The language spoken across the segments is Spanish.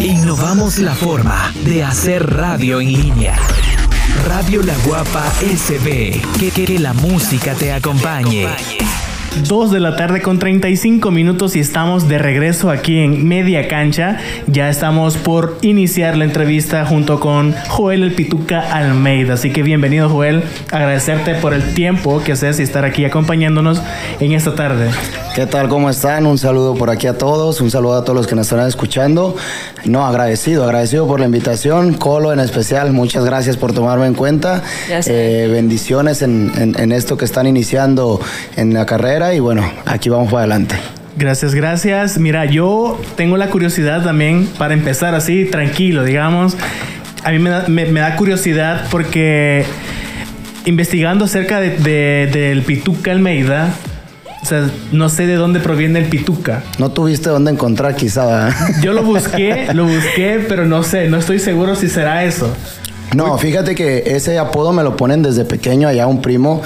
Innovamos la forma de hacer radio en línea. Radio La Guapa SB. Que, que, que la música te acompañe. 2 de la tarde con 35 minutos y estamos de regreso aquí en Media Cancha. Ya estamos por iniciar la entrevista junto con Joel El Pituca Almeida. Así que bienvenido Joel, agradecerte por el tiempo que haces y estar aquí acompañándonos en esta tarde. ¿Qué tal? ¿Cómo están? Un saludo por aquí a todos, un saludo a todos los que nos están escuchando. No, agradecido, agradecido por la invitación. Colo en especial, muchas gracias por tomarme en cuenta. Eh, bendiciones en, en, en esto que están iniciando en la carrera y bueno, aquí vamos para adelante. Gracias, gracias. Mira, yo tengo la curiosidad también para empezar así, tranquilo, digamos. A mí me da, me, me da curiosidad porque investigando acerca de, de, del Pituca Almeida, o sea, no sé de dónde proviene el pituca. No tuviste dónde encontrar quizá. Yo lo busqué, lo busqué, pero no sé, no estoy seguro si será eso. No, fíjate que ese apodo me lo ponen desde pequeño allá un primo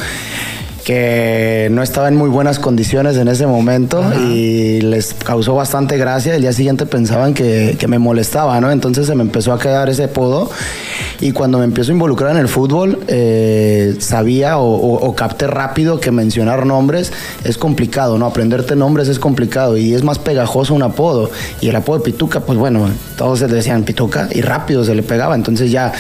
que no estaba en muy buenas condiciones en ese momento Ajá. y les causó bastante gracia. El día siguiente pensaban que, que, me molestaba, ¿no? Entonces se me empezó a quedar ese apodo y cuando me empiezo a involucrar en el fútbol eh, sabía o, o, o, capté rápido que mencionar nombres es complicado, ¿no? Aprenderte nombres es complicado y es más pegajoso un apodo. Y el apodo de Pituca, pues bueno, todos se decían Pituca y rápido se le pegaba. Entonces ya,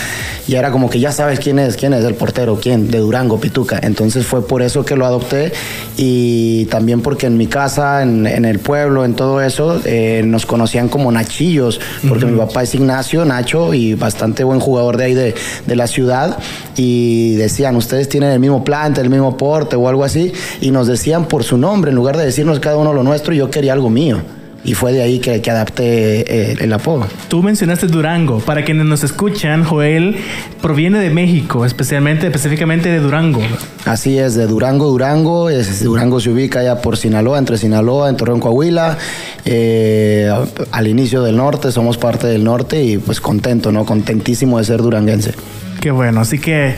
ya era como que ya sabes quién es, quién es el portero, quién, de Durango, Pituca. Entonces fue por eso que lo adopté y también porque en mi casa, en, en el pueblo, en todo eso, eh, nos conocían como Nachillos, porque uh -huh. mi papá es Ignacio Nacho y bastante buen jugador de ahí de, de, la ciudad y decían, ustedes tienen el mismo plante, el mismo porte o algo así y nos decían por su nombre, en lugar de decirnos cada uno lo nuestro, yo quería algo mío y fue de ahí que, que adapté eh, el apodo. Tú mencionaste Durango. Para quienes nos escuchan, Joel proviene de México, especialmente, específicamente de Durango. Así es, de Durango, Durango. Es, Durango se ubica ya por Sinaloa, entre Sinaloa, en Torreón, Coahuila. Eh, al inicio del norte, somos parte del norte y pues contento, ¿no? Contentísimo de ser duranguense. Qué bueno, así que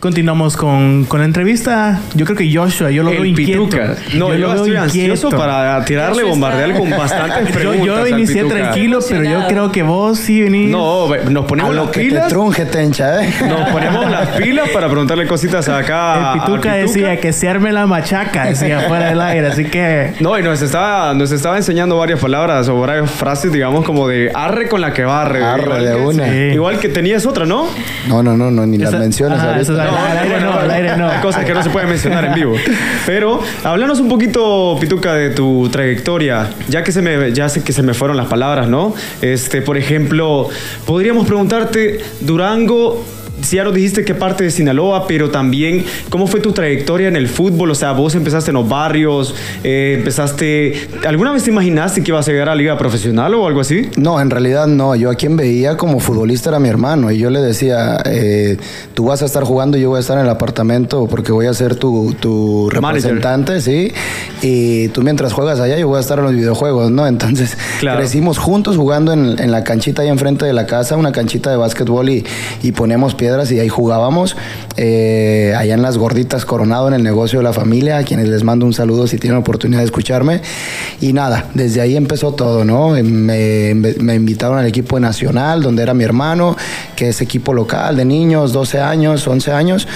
Continuamos con, con, la entrevista. Yo creo que Joshua, yo lo el veo inquieto. Pituca. No, yo, yo estoy ansioso para tirarle, bombardear con bastantes preguntas. Yo, yo inicié tranquilo, pero yo creo que vos sí venís. No, nos ponemos a las lo que pilas. Te trunje, tencha, ¿eh? Nos ponemos las pilas para preguntarle cositas acá. El Pituca, decía que se arme la machaca, decía fuera del aire, así que. No, y nos estaba, nos estaba enseñando varias palabras o varias frases, digamos, como de arre con la que barre. Arre igual de que, una. Sí. Igual que tenías otra, ¿no? No, no, no, no ni Esa, las menciones ajá. No, al aire no, al aire no. Cosas que no se pueden mencionar en vivo. Pero háblanos un poquito, Pituca, de tu trayectoria. Ya que se me, ya sé que se me fueron las palabras, ¿no? Este, por ejemplo, podríamos preguntarte, Durango si ya nos dijiste qué parte de Sinaloa, pero también cómo fue tu trayectoria en el fútbol. O sea, vos empezaste en los barrios, eh, empezaste. ¿Alguna vez te imaginaste que ibas a llegar a la liga profesional o algo así? No, en realidad no. Yo a quien veía como futbolista era mi hermano y yo le decía, eh, tú vas a estar jugando y yo voy a estar en el apartamento porque voy a ser tu, tu representante, Manager. ¿sí? Y tú mientras juegas allá yo voy a estar en los videojuegos, ¿no? Entonces claro. crecimos juntos jugando en, en, la canchita ahí enfrente de la casa, una canchita de básquetbol y, y ponemos piedras y ahí jugábamos. Eh, allá en Las Gorditas Coronado, en el negocio de la familia, a quienes les mando un saludo si tienen oportunidad de escucharme. Y nada, desde ahí empezó todo, ¿no? Me, me invitaron al equipo nacional, donde era mi hermano, que es equipo local de niños, 12 años, 11 años.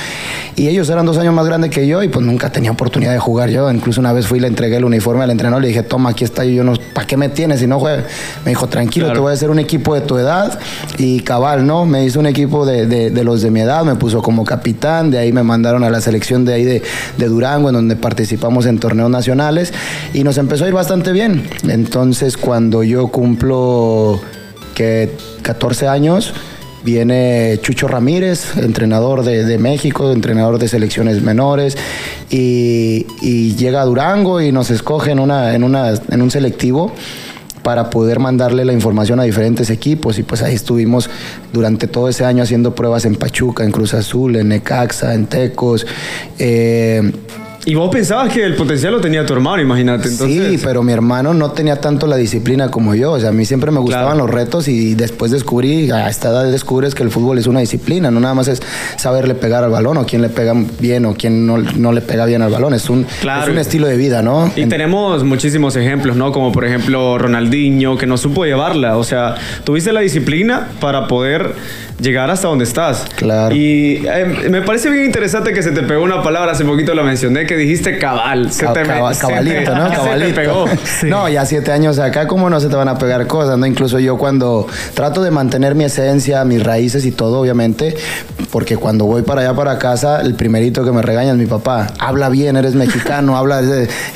Y ellos eran dos años más grandes que yo y pues nunca tenía oportunidad de jugar yo. Incluso una vez fui y le entregué el uniforme al entrenador, le dije, toma, aquí está. Yo, no, ¿para qué me tienes si no juegas? Me dijo, tranquilo, claro. te voy a hacer un equipo de tu edad. Y cabal, ¿no? Me hizo un equipo de, de, de los de mi edad, me puso como capitán, de ahí me mandaron a la selección de ahí de, de, Durango, en donde participamos en torneos nacionales y nos empezó a ir bastante bien. Entonces, cuando yo cumplo que 14 años, viene Chucho Ramírez, entrenador de, de, México, entrenador de selecciones menores, y, llega a Durango y nos escoge una, en, una, en un selectivo para poder mandarle la información a diferentes equipos y pues ahí estuvimos durante todo ese año haciendo pruebas en Pachuca, en Cruz Azul, en Necaxa, en Tecos. Eh, Y vos pensabas que el potencial lo tenía tu hermano, imagínate. Entonces... Sí, pero mi hermano no tenía tanto la disciplina como yo. O sea, a mí siempre me gustaban los retos y después descubrí, a esta edad descubres que el fútbol es una disciplina. No nada más es saberle pegar al balón o quién le pega bien o quién no, no le pega bien al balón. Es un, es un estilo de vida, ¿no? Y tenemos muchísimos ejemplos, ¿no? Como por ejemplo Ronaldinho, que no supo llevarla. O sea, tuviste la disciplina para poder llegar hasta donde estás. Claro. Y eh, me parece bien interesante que se te pegó una palabra, hace poquito lo mencioné, que dijiste cabal. Se te, cabalito, ¿no? Cabalito. pegó. No, ya siete años acá, ¿cómo no se te van a pegar cosas, no? Incluso yo cuando trato de mantener mi esencia, mis raíces y todo, obviamente, porque cuando voy para allá, para casa, el primerito que me regaña es mi papá. Habla bien, eres mexicano, habla,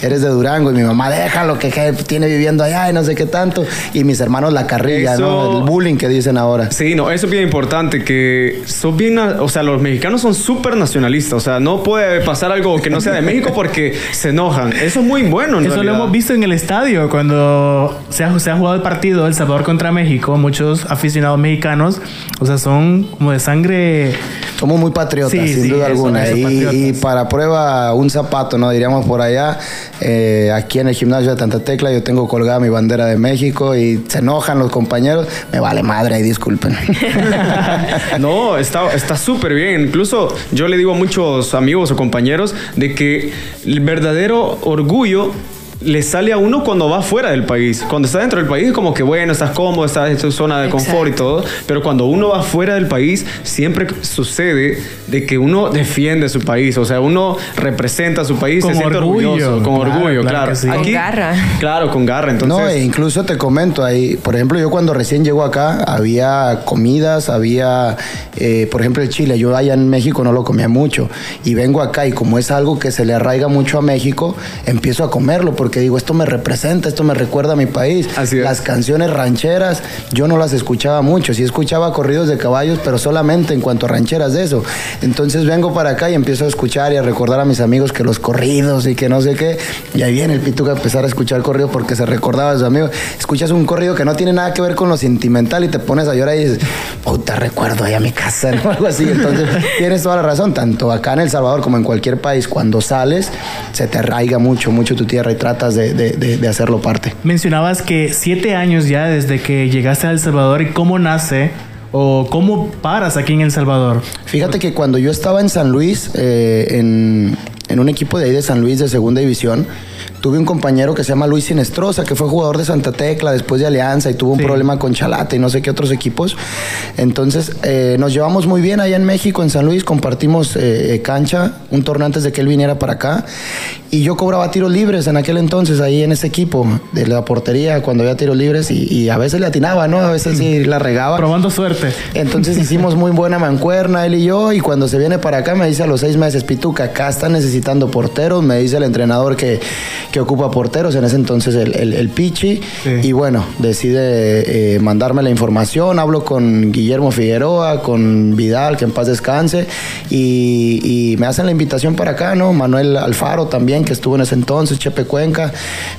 eres de Durango. Y mi mamá, déjalo, que, que tiene viviendo allá y no sé qué tanto. Y mis hermanos la carrilla, ¿no? El bullying que dicen ahora. Sí, no, eso es bien importante, que son bien, o sea, los mexicanos son súper nacionalistas. O sea, no puede pasar algo que no sea de México porque se enojan. Eso es muy bueno, Eso lo hemos visto en el estadio, cuando se ha, se ha jugado el partido El Salvador contra México. Muchos aficionados mexicanos, o sea, son como de sangre somos muy patriotas, sin duda alguna. Y, para prueba, un zapato, ¿no? Diríamos por allá. Eh, aquí en el gimnasio de Tanta Tecla yo tengo colgada mi bandera de México y se enojan los compañeros. Me vale madre, y disculpen. no, está súper bien. Incluso yo le digo a muchos amigos o compañeros de que el verdadero orgullo le sale a uno cuando va fuera del país. Cuando está dentro del país es como que bueno, estás cómodo, estás en tu zona de confort y todo, pero cuando uno va fuera del país siempre sucede de que uno defiende su país, o sea, uno representa a su país, con se siente orgullo, orgulloso, con orgullo, claro. con garra. Claro, con garra, entonces. No, e incluso te comento ahí, por ejemplo, yo cuando recién llego acá había comidas, había, eh, por ejemplo, el chile, yo allá en México no lo comía mucho y vengo acá y como es algo que se le arraiga mucho a México, empiezo a comerlo porque digo, esto me representa, esto me recuerda a mi país. Las canciones rancheras, yo no las escuchaba mucho, sí escuchaba corridos de caballos, pero solamente en cuanto a rancheras de eso. Entonces vengo para acá y empiezo a escuchar y a recordar a mis amigos que los corridos y que no sé qué. Y ahí viene el pituca a empezar a escuchar corrido porque se recordaba a sus amigos. Escuchas un corrido que no tiene nada que ver con lo sentimental y te pones a llorar y dices, puta, recuerdo ahí a mi casa o algo así. Entonces tienes toda la razón, tanto acá en El Salvador como en cualquier país, cuando sales, se te arraiga mucho, mucho tu tierra y tratas de, hacerlo parte. Mencionabas que siete años ya desde que llegaste a El Salvador y cómo nace o cómo paras aquí en El Salvador. Fíjate que cuando yo estaba en San Luis, eh, en, en un equipo de ahí de San Luis de segunda división, Tuve un compañero que se llama Luis Sinestrosa, que fue jugador de Santa Tecla después de Alianza y tuvo un problema con Chalate y no sé qué otros equipos. Entonces eh, nos llevamos muy bien allá en México, en San Luis, compartimos eh, eh, cancha un torneo antes de que él viniera para acá. Y yo cobraba tiros libres en aquel entonces ahí en ese equipo de la portería cuando había tiros libres y, a veces le atinaba, ¿no? A veces sí la regaba. Probando suerte. Entonces hicimos muy buena mancuerna él y yo y cuando se viene para acá me dice a los seis meses, Pituca, acá está necesitando porteros, me dice el entrenador que que ocupa porteros, en ese entonces el, el, Pichi. Y bueno, decide eh, mandarme la información. Hablo con Guillermo Figueroa, con Vidal, que en paz descanse. Y, me hacen la invitación para acá, ¿no? Manuel Alfaro también, que estuvo en ese entonces, Chepe Cuenca.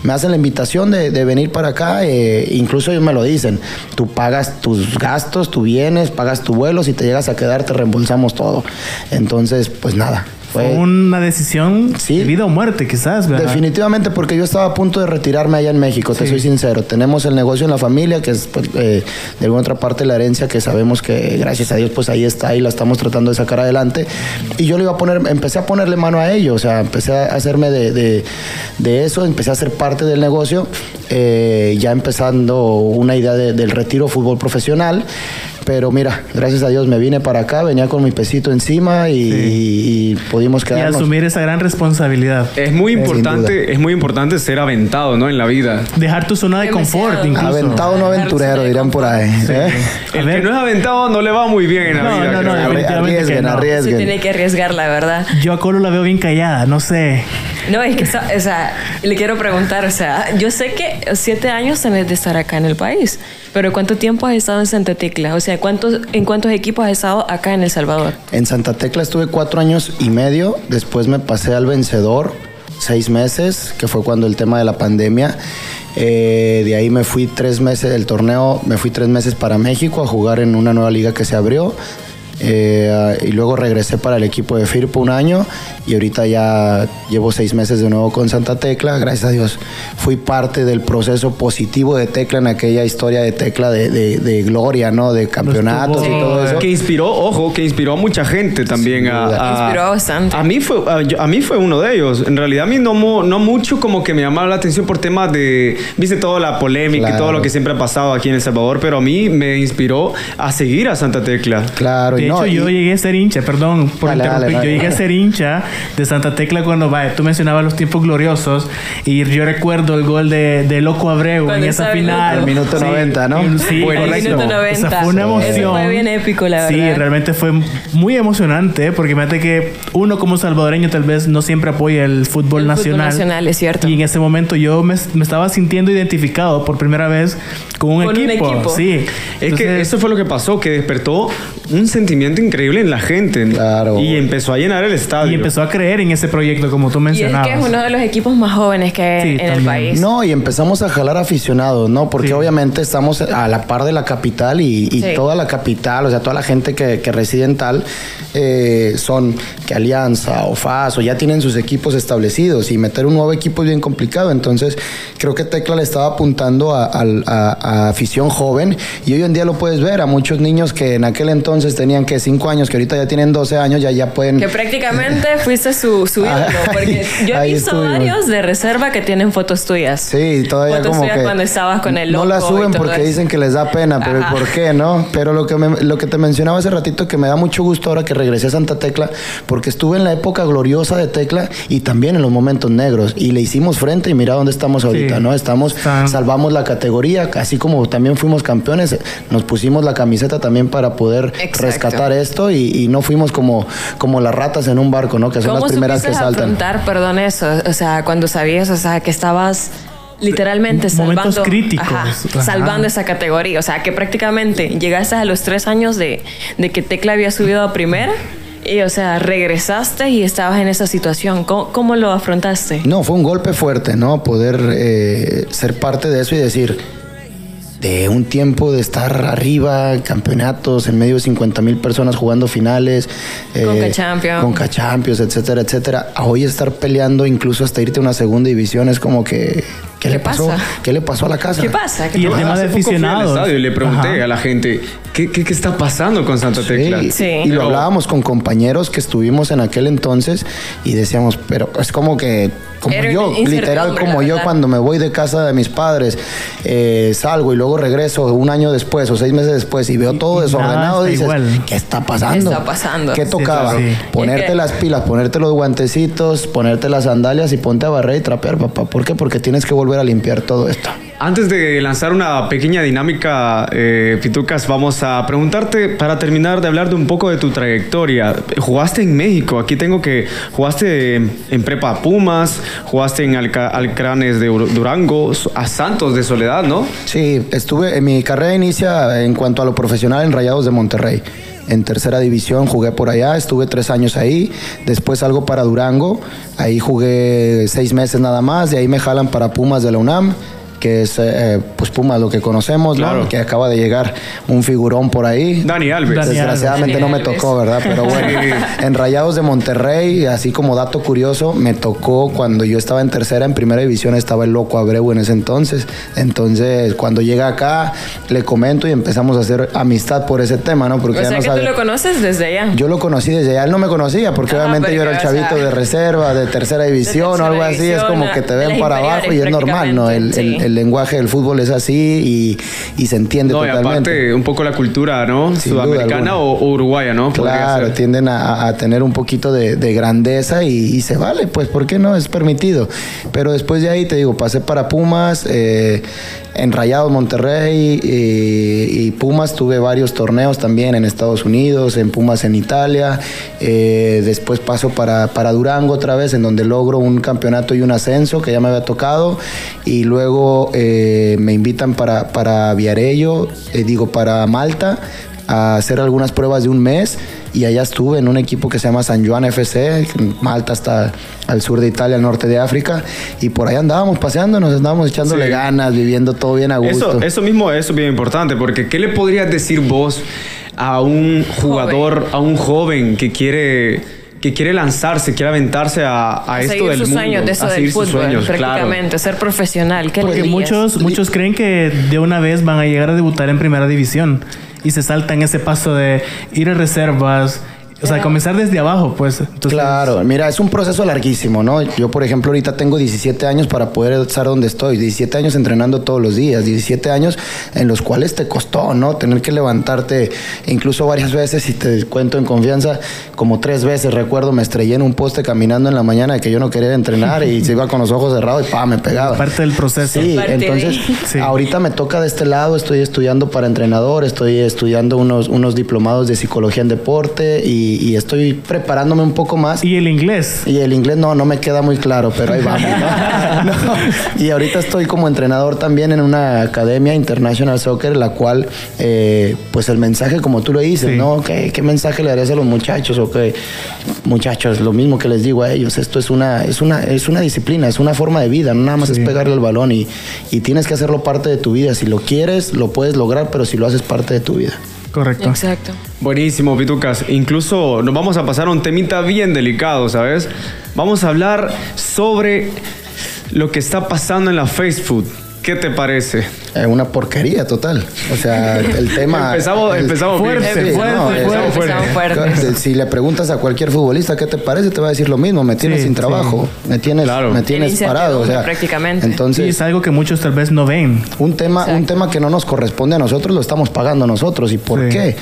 Me hacen la invitación de, venir para acá. Eh, incluso ellos me lo dicen. Tú pagas tus gastos, tú vienes, pagas tu vuelo. Si te llegas a quedar, te reembolsamos todo. Entonces, pues nada, fue una decisión de vida o muerte, quizás. Definitivamente, porque yo estaba a punto de retirarme allá en México, te soy sincero. Tenemos el negocio en la familia, que es pues, eh, de alguna otra parte la herencia que sabemos que, gracias a Dios, pues ahí está y la estamos tratando de sacar adelante. Y yo le iba a poner, empecé a ponerle mano a ello, o sea, empecé a hacerme de, eso, empecé a ser parte del negocio, eh, ya empezando una idea del retiro fútbol profesional. Pero mira, gracias a Dios me vine para acá, venía con mi pesito encima y, pudimos quedarnos. Y asumir esa gran responsabilidad. Es muy importante, es muy importante ser aventado, ¿no? En la vida. Dejar tu zona de confort, incluso. Aventado no aventurero, dirán por ahí. ¿eh? El que no es aventado no le va muy bien en la vida. No, no, arriesguen, arriesguen. Sí tiene que arriesgar, la verdad. Yo a Colo la veo bien callada, no sé. No, es que, o sea, le quiero preguntar, o sea, yo sé que siete años tenés de estar acá en el país, pero ¿cuánto tiempo has estado en Santa Tecla? O sea, ¿cuántos, ¿en cuántos equipos has estado acá en El Salvador? En Santa Tecla estuve cuatro años y medio, después me pasé al vencedor, seis meses, que fue cuando el tema de la pandemia. Eh, de ahí me fui tres meses del torneo, me fui tres meses para México a jugar en una nueva liga que se abrió. eh, y luego regresé para el equipo de Firpo un año y ahorita ya llevo seis meses de nuevo con Santa Tecla. Gracias a Dios fui parte del proceso positivo de Tecla en aquella historia de Tecla de, de- de gloria, ¿no? De campeonatos y todo eso. Que inspiró, ojo, que inspiró a mucha gente también. A, a- Inspiró bastante. A mí, fue, a, a mí fue uno de ellos. En realidad, a mí no, no mucho como que me llamaba la atención por temas de. Viste toda la polémica y Claro. todo lo que siempre ha pasado aquí en El Salvador, pero a mí me inspiró a seguir a Santa Tecla. Claro, De y hecho, no, yo y- llegué a ser hincha, perdón por Dale, interrumpir. dale, dale. Yo llegué a ser hincha de Santa Tecla cuando vaya, tú mencionabas los tiempos gloriosos y yo recuerdo el gol de, de Loco Abreu Cuando en esa el final. Al minuto 90, ¿no? Sí, El correcto. minuto O 90. sea, fue una Eso emoción. fue bien épico, la Sí, verdad. realmente fue muy emocionante porque fíjate que uno como salvadoreño tal vez no siempre apoya el fútbol El fútbol nacional. nacional, es cierto. Y en ese momento yo me, me estaba sintiendo identificado por primera vez con un, Con un equipo. equipo. Sí. Es que Entonces, eso fue lo que pasó, que despertó un sentimiento increíble en la gente. Claro. Y empezó a llenar el estadio. y empezó a creer en ese proyecto como tú Y es mencionabas. que es uno de los equipos más jóvenes que hay Sí, en el también. país. No, y empezamos a jalar aficionados, ¿no? Porque Sí. obviamente estamos a la par de la capital y, y Sí. toda la capital, o sea, toda la gente que, que reside en tal, eh, son que Alianza o FAS o ya tienen sus equipos establecidos y meter un nuevo equipo es bien complicado. Entonces, creo que Tecla le estaba apuntando a, al- a- a afición joven y hoy en día lo puedes ver a muchos niños que en aquel entonces tenían que 5 años, que ahorita ya tienen 12 años, ya, ya pueden... Que prácticamente fuiste su, su ídolo. Ah, Porque yo he visto varios de reserva que tienen fotos tuyas. Sí, todavía Fotos como tuyas que cuando estabas con el no la loco y suben todo porque eso. dicen que les da pena, pero Ajá. ¿por qué no? Pero lo que me- lo que te mencionaba hace ratito que me da mucho gusto ahora que regresé a Santa Tecla porque estuve en la época gloriosa de Tecla y también en los momentos negros y le hicimos frente y mira dónde estamos ahorita, Sí. ¿no? Estamos Están- salvamos la categoría, así como también fuimos campeones, nos pusimos la camiseta también para poder Exacto. rescatar esto y, y no fuimos como como las ratas en un barco, ¿no? Que son ¿Cómo las primeras que saltan. afrontar, perdón, eso? O sea, cuando sabías, o sea, que estabas literalmente Momentos salvando, críticos. Ajá, Ajá. salvando esa categoría. O sea, que prácticamente llegaste a los tres años de, de que Tecla había subido a primera y, o sea, regresaste y estabas en esa situación. ¿Cómo, cómo lo afrontaste? No, fue un golpe fuerte, ¿no? Poder eh, ser parte de eso y decir, de un tiempo de estar arriba, campeonatos, en medio de 50 mil personas jugando finales, Conca Champions. Conca Champions, etcétera, etcétera, a hoy estar peleando incluso hasta irte a una segunda división es como que, ¿qué, ¿Qué le pasó? pasa? ¿Qué le pasó a la casa? ¿Qué pasa? ¿Qué Y el tema de al aficionados. estadio y le pregunté Ajá. a la gente, ¿qué, qué, qué está pasando con Santa Sí, Tecla? Sí. Y lo hablábamos con compañeros que estuvimos en aquel entonces y decíamos, pero es como que, como Era yo, literal, como yo cuando me voy de casa de mis padres, eh, salgo y luego regreso un año después o seis meses después y veo todo y desordenado, dices, igual. ¿qué está pasando? ¿Qué está pasando? ¿Qué Sí, tocaba? Sí. Ponerte las pilas, ponerte los guantecitos, ponerte las sandalias y ponte a barrer y trapear, papá. ¿Por qué? Porque tienes que volver a limpiar todo esto. Antes de lanzar una pequeña dinámica, eh, Pitucas, vamos a preguntarte para terminar de hablar de un poco de tu trayectoria. Jugaste en México, aquí tengo que jugaste en Prepa Pumas, jugaste en Alca- Alcranes de Ur- Durango, a Santos de Soledad, ¿no? Sí, estuve, en mi carrera inicia en cuanto a lo profesional en Rayados de Monterrey. En tercera división jugué por allá, estuve tres años ahí, después salgo para Durango, ahí jugué seis meses nada más, de ahí me jalan para Pumas de la UNAM, que es eh, pues Pumas lo que conocemos, ¿no? Claro. que acaba de llegar un figurón por ahí. Dani Alves. Dani Desgraciadamente Alves. no me tocó, ¿verdad? Pero bueno, en Rayados de Monterrey, así como dato curioso, me tocó cuando yo estaba en tercera, en primera división estaba el loco Abreu en ese entonces. Entonces, cuando llega acá, le comento y empezamos a hacer amistad por ese tema, ¿no? Porque O ya sea, no que tú lo conoces desde allá. Yo lo conocí desde allá, él no me conocía porque Ah, obviamente yo era el porque, o sea, chavito de reserva, de tercera división o tercera algo así, es como que te ven para abajo y es normal, ¿no? Sí. el lenguaje del fútbol es así y, y se entiende No, y aparte un poco la cultura, ¿no? Sin Sudamericana o, o uruguaya, ¿no? Claro, tienden a, a tener un poquito de, de grandeza y, y se vale, pues, ¿por qué no? Es permitido. Pero después de ahí, te digo, pasé para Pumas, eh, en Rayados Monterrey y, y Pumas tuve varios torneos también en Estados Unidos, en Pumas en Italia. eh, después paso para, Durango otra vez, en donde logro un campeonato y un ascenso que ya me había tocado. Y luego eh, me invitan para, para Viarello, eh, digo, para Malta a hacer algunas pruebas de un mes y allá estuve en un equipo que se llama San Juan FC, Malta hasta al sur de Italia, al norte de África y por ahí andábamos paseando, nos andábamos echándole Sí. ganas, viviendo todo bien a gusto. Eso, eso mismo eso es bien importante, porque ¿qué le podrías decir vos a un jugador, a un joven que quiere que quiere lanzarse, quiere aventarse a, a, esto seguir del sus mundo, sueños de eso a del fútbol, sueños, claro. prácticamente, ser profesional. ¿Qué le Porque muchos, muchos creen que de una vez van a llegar a debutar en primera división y se saltan ese paso de ir a reservas, o sea, comenzar desde abajo, pues. Entonces, Claro, mira, es un proceso larguísimo, ¿no? Yo, por ejemplo, ahorita tengo 17 años para poder estar donde estoy, 17 años entrenando todos los días, 17 años en los cuales te costó, ¿no? Tener que levantarte incluso varias veces, y te cuento en confianza, como tres veces, recuerdo, me estrellé en un poste caminando en la mañana de que yo no quería entrenar y se iba con los ojos cerrados y pa, me pegaba. Parte del proceso. Sí, Parte de- entonces Sí. ahorita me toca de este lado, estoy estudiando para entrenador, estoy estudiando unos, unos diplomados de psicología en deporte y, y estoy preparándome un poco más. Y el inglés. Y el inglés no, no me queda muy claro, pero ahí vamos. ¿no? No. Y ahorita estoy como entrenador también en una academia International Soccer, la cual, eh, pues el mensaje, como tú lo dices, Sí. ¿no? ¿Qué, qué mensaje le darías a los muchachos? O qué? muchachos, lo mismo que les digo a ellos, esto es una, es una, es una disciplina, es una forma de vida, no nada más Sí. es pegarle el balón y, y tienes que hacerlo parte de tu vida. Si lo quieres, lo puedes lograr, pero si lo haces parte de tu vida. Correcto. Exacto. Buenísimo, Pitucas. Incluso nos vamos a pasar a un temita bien delicado, ¿sabes? Vamos a hablar sobre lo que está pasando en la Facebook. ¿Qué te parece? Es una porquería total. O sea, el tema. Empezamos- el- empezamos. Fuerte, Sí, fuerte, no, es- fuerte. Empezamos fuerte. Si le preguntas a cualquier futbolista qué te parece, te va a decir lo mismo. Me tienes Sí, sin sí. trabajo, me tienes, Claro. me tienes parado. O sea, prácticamente. Sí, Entonces, es algo que muchos tal vez no ven. un tema, un tema que no nos corresponde a nosotros lo estamos pagando nosotros. ¿Y por Sí. qué?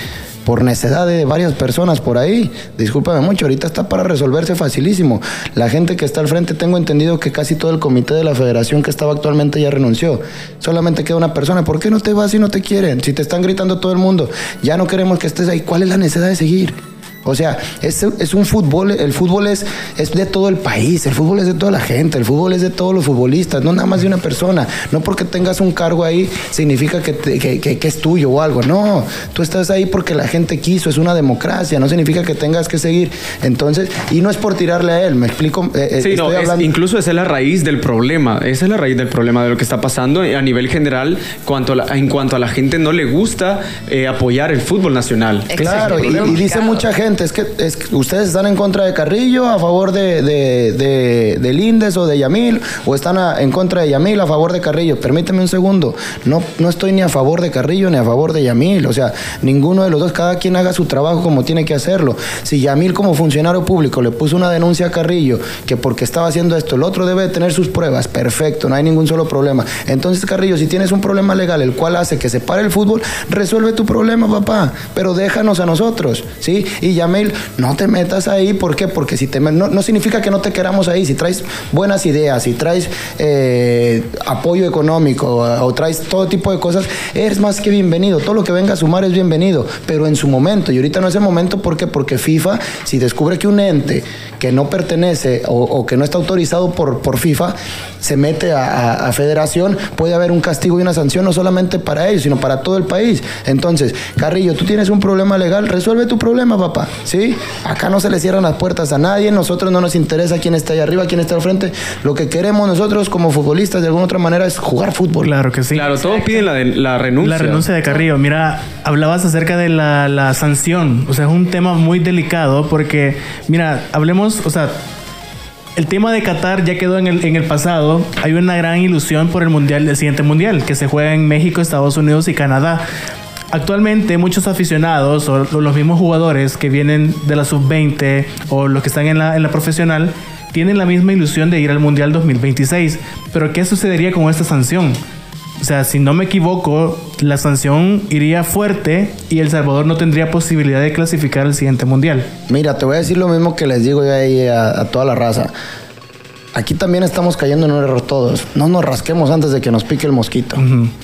Por necedad de varias personas por ahí. Discúlpame mucho, ahorita está para resolverse facilísimo. La gente que está al frente, tengo entendido que casi todo el comité de la federación que estaba actualmente ya renunció. Solamente queda una persona. ¿Por qué no te vas si no te quieren? Si te están gritando todo el mundo, ya no queremos que estés ahí. ¿Cuál es la necesidad de seguir? O sea, es, es un fútbol, el fútbol es, es de todo el país, el fútbol es de toda la gente, el fútbol es de todos los futbolistas, no nada más de una persona. No porque tengas un cargo ahí significa que, te- que, que- que es tuyo o algo. No, tú estás ahí porque la gente quiso, es una democracia, no significa que tengas que seguir. Entonces, y no es por tirarle a él, me explico. eh, eh, Sí, no, es- incluso esa es la raíz del problema. Esa es la raíz del problema de lo que está pasando a nivel general cuanto a la- en cuanto a la gente no le gusta eh, apoyar el fútbol nacional. Claro, y, y dice mucha gente, es que, es que ustedes están en contra de Carrillo, a favor de, de, de, de Lindes o de Yamil, o están en contra de Yamil, a favor de Carrillo. Permíteme un segundo, no, no estoy ni a favor de Carrillo ni a favor de Yamil, o sea, ninguno de los dos, cada quien haga su trabajo como tiene que hacerlo. Si Yamil como funcionario público le puso una denuncia a Carrillo, que porque estaba haciendo esto, el otro debe de tener sus pruebas, perfecto, no hay ningún solo problema. Entonces, Carrillo, si tienes un problema legal, el cual hace que se pare el fútbol, resuelve tu problema, papá, pero déjanos a nosotros, ¿sí? Y Yamil, no te metas ahí, ¿por qué? Porque si te no, no significa que no te queramos ahí, si traes buenas ideas, si traes eh, apoyo económico o, traes todo tipo de cosas, eres más que bienvenido, todo lo que venga a sumar es bienvenido, pero en su momento, y ahorita no es el momento, ¿por qué? Porque FIFA, si descubre que un ente que no pertenece o, o que no está autorizado por, por FIFA, se mete a, a- a federación, puede haber un castigo y una sanción no solamente para ellos, sino para todo el país. Entonces, Carrillo, tú tienes un problema legal, resuelve tu problema, papá. ¿Sí? Acá no se le cierran las puertas a nadie, nosotros no nos interesa quién está ahí arriba, quién está al frente. Lo que queremos nosotros como futbolistas de alguna otra manera es jugar fútbol. Claro que sí. Claro, todos piden la, de- la renuncia. La renuncia de Carrillo. Mira, hablabas acerca de la, la sanción. O sea, es un tema muy delicado porque, mira, hablemos, o sea, el tema de Qatar ya quedó en el, en el pasado. Hay una gran ilusión por el mundial, el siguiente mundial, que se juega en México, Estados Unidos y Canadá. Actualmente muchos aficionados o los mismos jugadores que vienen de la sub-20 o los que están en la, en la profesional tienen la misma ilusión de ir al Mundial 2026. Pero ¿qué sucedería con esta sanción? O sea, si no me equivoco, la sanción iría fuerte y El Salvador no tendría posibilidad de clasificar al siguiente mundial. Mira, te voy a decir lo mismo que les digo yo ahí a, a toda la raza. Aquí también estamos cayendo en un error todos. No nos rasquemos antes de que nos pique el mosquito.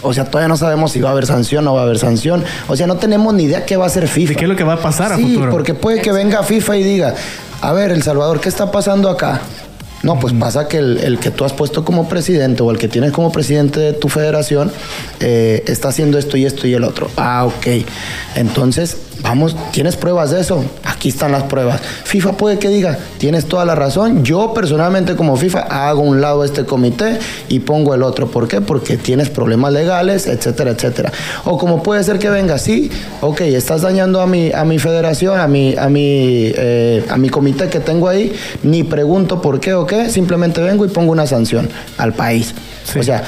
O sea, todavía no sabemos si va a haber sanción o no va a haber sanción. O sea, no tenemos ni idea qué va a hacer FIFA. ¿De qué es lo que va a pasar a sí, futuro? porque puede que venga FIFA y diga, a ver, El Salvador, ¿qué está pasando acá? No, pues pasa que el, el que tú has puesto como presidente o el que tienes como presidente de tu federación eh, está haciendo esto y esto y el otro. Ah, ok. Entonces, vamos, ¿tienes pruebas de eso? Aquí están las pruebas. FIFA puede que diga, tienes toda la razón. Yo personalmente como FIFA hago un lado este comité y pongo el otro. ¿Por qué? Porque tienes problemas legales, etcétera, etcétera. O como puede ser que venga, sí, ok, estás dañando a mi, a mi federación, a mi, a mi, eh, a mi comité que tengo ahí, ni pregunto por qué o qué, simplemente vengo y pongo una sanción al país. O sea,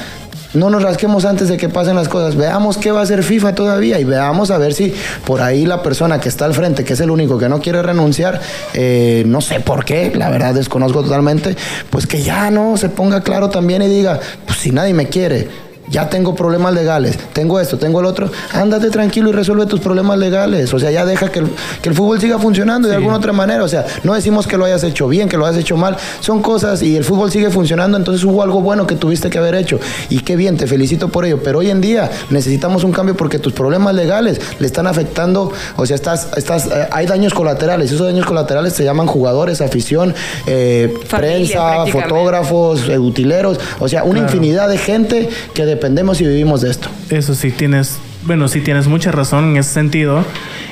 no nos rasquemos antes de que pasen las cosas. Veamos qué va a hacer FIFA todavía y veamos a ver si por ahí la persona que está al frente, que es el único que no quiere renunciar, eh, no sé por qué, la verdad desconozco totalmente, pues que ya no se ponga claro también y diga, pues si nadie me quiere, ya tengo problemas legales, tengo esto, tengo el otro, ándate tranquilo y resuelve tus problemas legales. O sea, ya deja que el, que el fútbol siga funcionando de alguna otra manera. O sea, no decimos que lo hayas hecho bien, que lo hayas hecho mal. Son cosas y el fútbol sigue funcionando, entonces hubo algo bueno que tuviste que haber hecho. Y qué bien, te felicito por ello. Pero hoy en día necesitamos un cambio porque tus problemas legales le están afectando, o sea, estás, estás, eh, hay daños colaterales. Esos daños colaterales se llaman jugadores, afición, eh, Familia, prensa, fotógrafos, eh, utileros. O sea, una infinidad de gente que dependemos y vivimos de esto. Eso sí, tienes, bueno, sí tienes mucha razón en ese sentido.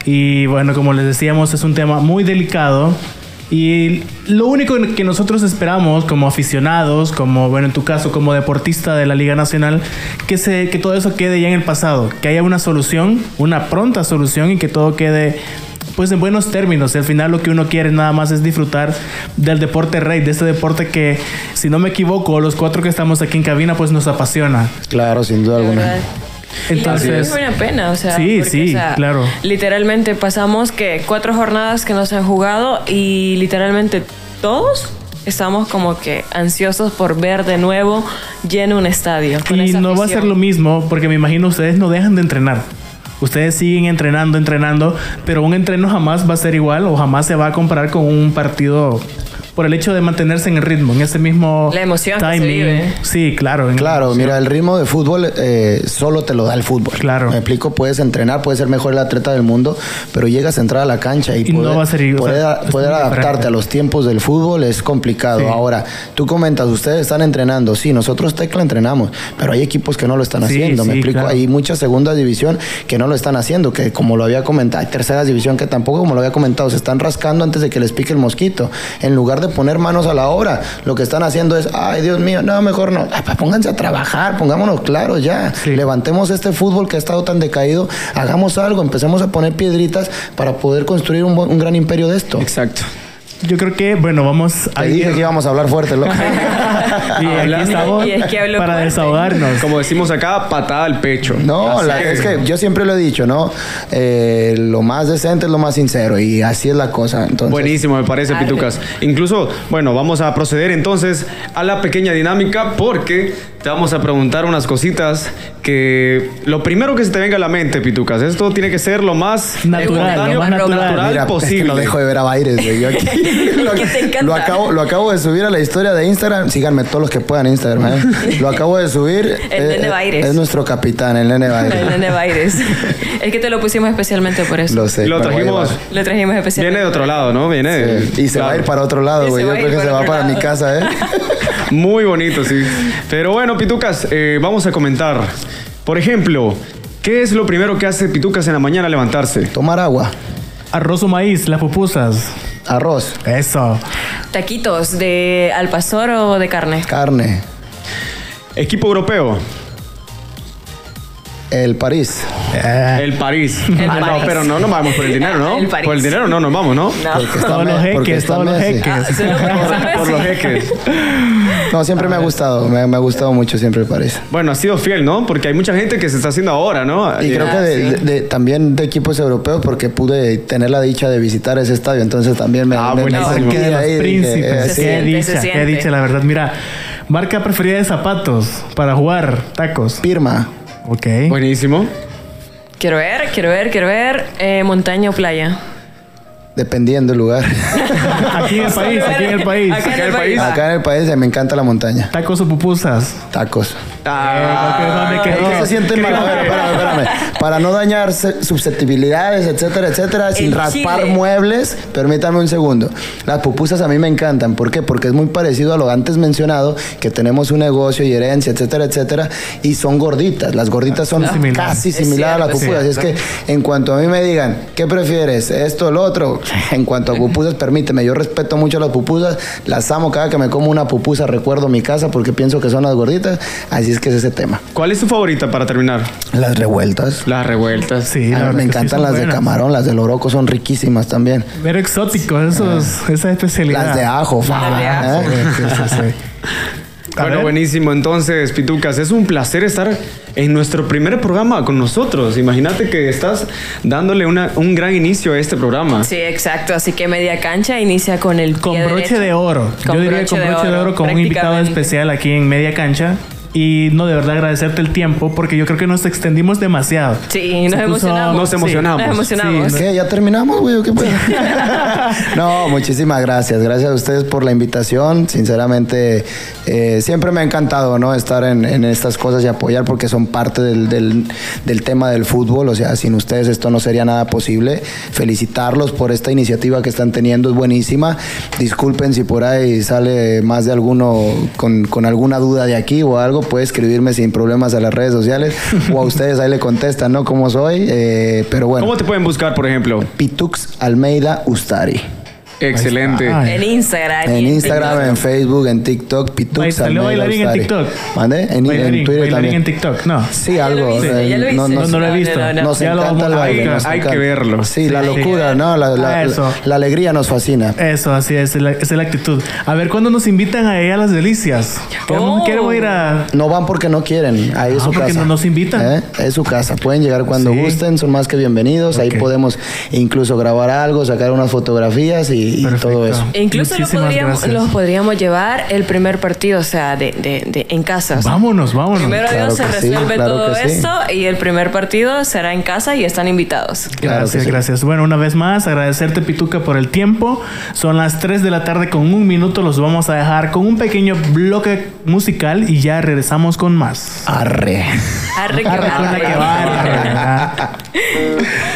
Y bueno, como les decíamos, es un tema muy delicado. Y lo único que nosotros esperamos como aficionados, como, bueno, en tu caso, como deportista de la Liga Nacional, que, se, que todo eso quede ya en el pasado, que haya una solución, una pronta solución y que todo quede pues en buenos términos. Al final lo que uno quiere nada más es disfrutar del deporte rey, de este deporte que, si no me equivoco, los cuatro que estamos aquí en cabina, pues nos apasiona. Claro, sin duda alguna. Entonces- es una pena, o sea, Sí, porque, sí, o sea, claro. Literalmente pasamos que cuatro jornadas que no se han jugado y literalmente todos estamos como que ansiosos por ver de nuevo lleno un estadio. con Y esa no va a ser lo mismo, porque me imagino ustedes no dejan de entrenar. Ustedes siguen entrenando, entrenando, pero un entreno jamás va a ser igual o jamás se va a comparar con un partido por el hecho de mantenerse en el ritmo, en ese mismo La emoción que se timing. vive. Sí, claro. Claro, mira, el ritmo de fútbol eh, solo te lo da el fútbol. Claro. Me explico, puedes entrenar, puedes ser mejor el atleta del mundo, pero llegas a entrar a la cancha y, Y no va a ser o poder, sea, poder adaptarte diferente. a los tiempos del fútbol es complicado. Sí. Ahora, tú comentas, ustedes están entrenando, sí, nosotros Tecla entrenamos, pero hay equipos que no lo están Sí, haciendo. Me sí, explico, claro. hay mucha segunda división que no lo están haciendo, que como lo había comentado, hay tercera división que tampoco, como lo había comentado, se están rascando antes de que les pique el mosquito. En lugar de poner manos a la obra, lo que están haciendo es, ay Dios mío, no, mejor no. Pues pónganse a trabajar, pongámonos claros ya. Sí. Levantemos este fútbol que ha estado tan decaído, hagamos algo, empecemos a poner piedritas para poder construir un gran imperio de esto. Exacto. Yo creo que, bueno, vamos a Te dije que íbamos a hablar fuerte, loco. Y aquí Hablando- estamos Y es que hablo para fuerte. desahogarnos. Como decimos acá, patada al pecho. No, la- es que yo siempre lo he dicho, ¿no? Eh, lo más decente es lo más sincero y así es la cosa. Entonces, Buenísimo, me parece, Dale. Pitucas. Incluso, bueno, vamos a proceder entonces a la pequeña dinámica porque te vamos a preguntar unas cositas que lo primero que se te venga a la mente, Pitucas, esto tiene que ser lo más Natural, lo más natural. Mira, posible. es que no dejo de ver a Baires, güey. Yo aquí- lo, que te encanta. lo acabo, lo acabo de subir a la historia de Instagram. Síganme todos los que puedan Instagram. ¿eh? Lo acabo de subir. El Eh, nene eh, Baires. Es nuestro capitán, el nene El Baires. nene Baires. es que te lo pusimos especialmente por eso. Lo sé. Lo trajimos. Lo trajimos especialmente. Viene de otro lado, ¿no? Viene de- Sí, Y se va a ir para otro lado, güey. Yo creo que se va para mi casa, ¿eh? Muy bonito, sí. Pero bueno, Pitucas, eh, vamos a comentar. Por ejemplo, ¿qué es lo primero que hace Pitucas en la mañana al levantarse? Tomar agua, Arroz o maíz, las pupusas. arroz, Eso. Taquitos de al pastor o de carne. carne, Equipo europeo. El París. Eh, El París. El ah, no, París. pero no nos vamos por el dinero, ¿no? El París. Por el dinero no nos vamos, ¿no? No. Porque está todos Me- los jeques, todos los jeques. Ah, Por los jeques. No, siempre me ha gustado. Me, me ha gustado mucho siempre el París. Bueno, ha sido fiel, ¿no? Porque hay mucha gente que se está haciendo ahora, ¿no? Y creo que de- sí. de- de- también de equipos europeos porque pude tener la dicha de visitar ese estadio, entonces también me, Ah, me, me buenísimo. de los ahí, príncipes. eh, Se qué sí. siente, dicha, se qué siente. dicha, la verdad. Mira, marca preferida de zapatos para jugar tacos. Pirma, Ok. Buenísimo. Quiero ver, quiero ver, quiero ver. Eh, montaña o playa. dependiendo del lugar. Aquí en el país, aquí en el país. Acá en el país. Acá en el país me encanta la montaña. Tacos o pupusas. Tacos. Ah. ¿Qué se sienten mal? A ver, espérame, espérame. Para no dañar susceptibilidades, etcétera, etcétera, sin raspar chile. muebles, permítame un segundo. Las pupusas a mí me encantan. ¿Por qué? Porque es muy parecido a lo antes mencionado, que tenemos un negocio y herencia, etcétera, etcétera, y son gorditas. Las gorditas son Similar. casi Es similares a las pupusas. es Así es que en cuanto a mí me digan, ¿qué prefieres? ¿Esto o lo otro? En cuanto a pupusas, permíteme. Yo respeto mucho las pupusas, las amo cada que me como una pupusa, recuerdo mi casa porque pienso que son las gorditas. Así es que es ese tema. ¿Cuál es tu favorita para terminar? Las revueltas. Las revueltas. Sí, Ah, me sí encantan las de camarón, las de loroco son riquísimas también. Pero exótico, esos, esa especialidad. Las de ajo, Las de ajo. ¿eh? Sí, sí, sí. A Bueno, ver. buenísimo. Entonces, Pitucas, es un placer estar en nuestro primer programa con nosotros. Imagínate que estás dándole una- un gran inicio a este programa. Sí, exacto. Así que media cancha inicia con el Con broche derecho. de oro. Con Yo diría con broche de oro, con un invitado especial aquí en Media Cancha. Y no, de verdad agradecerte el tiempo porque yo creo que nos extendimos demasiado. Sí, nos puso- emocionamos. Nos emocionamos. Nos emocionamos. Sí, ¿Qué? ¿Ya terminamos, güey? ¿O qué pedo? no, muchísimas gracias. Gracias a ustedes por la invitación. Sinceramente, eh, siempre me ha encantado, ¿no? Estar en, en estas cosas y apoyar porque son parte del, del- del tema del fútbol. O sea, sin ustedes esto no sería nada posible. Felicitarlos por esta iniciativa que están teniendo, es buenísima. Disculpen si por ahí sale más de alguno con, con alguna duda de aquí o algo, puede escribirme sin problemas a las redes sociales o a ustedes ahí le contestan, ¿no? Cómo soy. Eh, pero bueno. ¿Cómo te pueden buscar, por ejemplo? Pitux Almeida Ustari. Excelente. En Instagram. En Instagram, en Facebook, en TikTok, Pitux ¿Salió bailarín en. TikTok? ¿Mande? En, en Bailarín, Twitter bailarín también. en TikTok, no. Sí, algo. viste, eh, ya lo no- No, no lo he visto. no, no. Nos Ya lo encanta el baile. nos Hay que verlo. Sí, la Sí. locura, ¿no? La, la- Ah, eso. la alegría nos fascina. Eso, así es, es la, esa es la actitud. A ver, ¿cuándo nos invitan a ir a las delicias? Oh. queremos ir a... No van porque no quieren. Ahí es Ah, su porque casa. no nos invitan. ¿Eh? Es su casa. Pueden llegar cuando Sí. gusten. Son más que bienvenidos. Ahí podemos incluso grabar algo, sacar unas fotografías y, y todo eso. E Incluso lo podríamos, los podríamos llevar el primer partido, o sea, de, de, de- en casa. o sea, Vámonos, vámonos. Primero Claro Dios se sí, resuelve claro todo sí. esto y el primer partido será en casa y están invitados. Claro Gracias, gracias. Bueno, una vez más, agradecerte, Pituca, por el tiempo. Son las 3 de la tarde con un minuto. Los vamos a dejar con un pequeño bloque musical y ya regresamos con más. Arre. Arre que Arre la barre. que ¿verdad?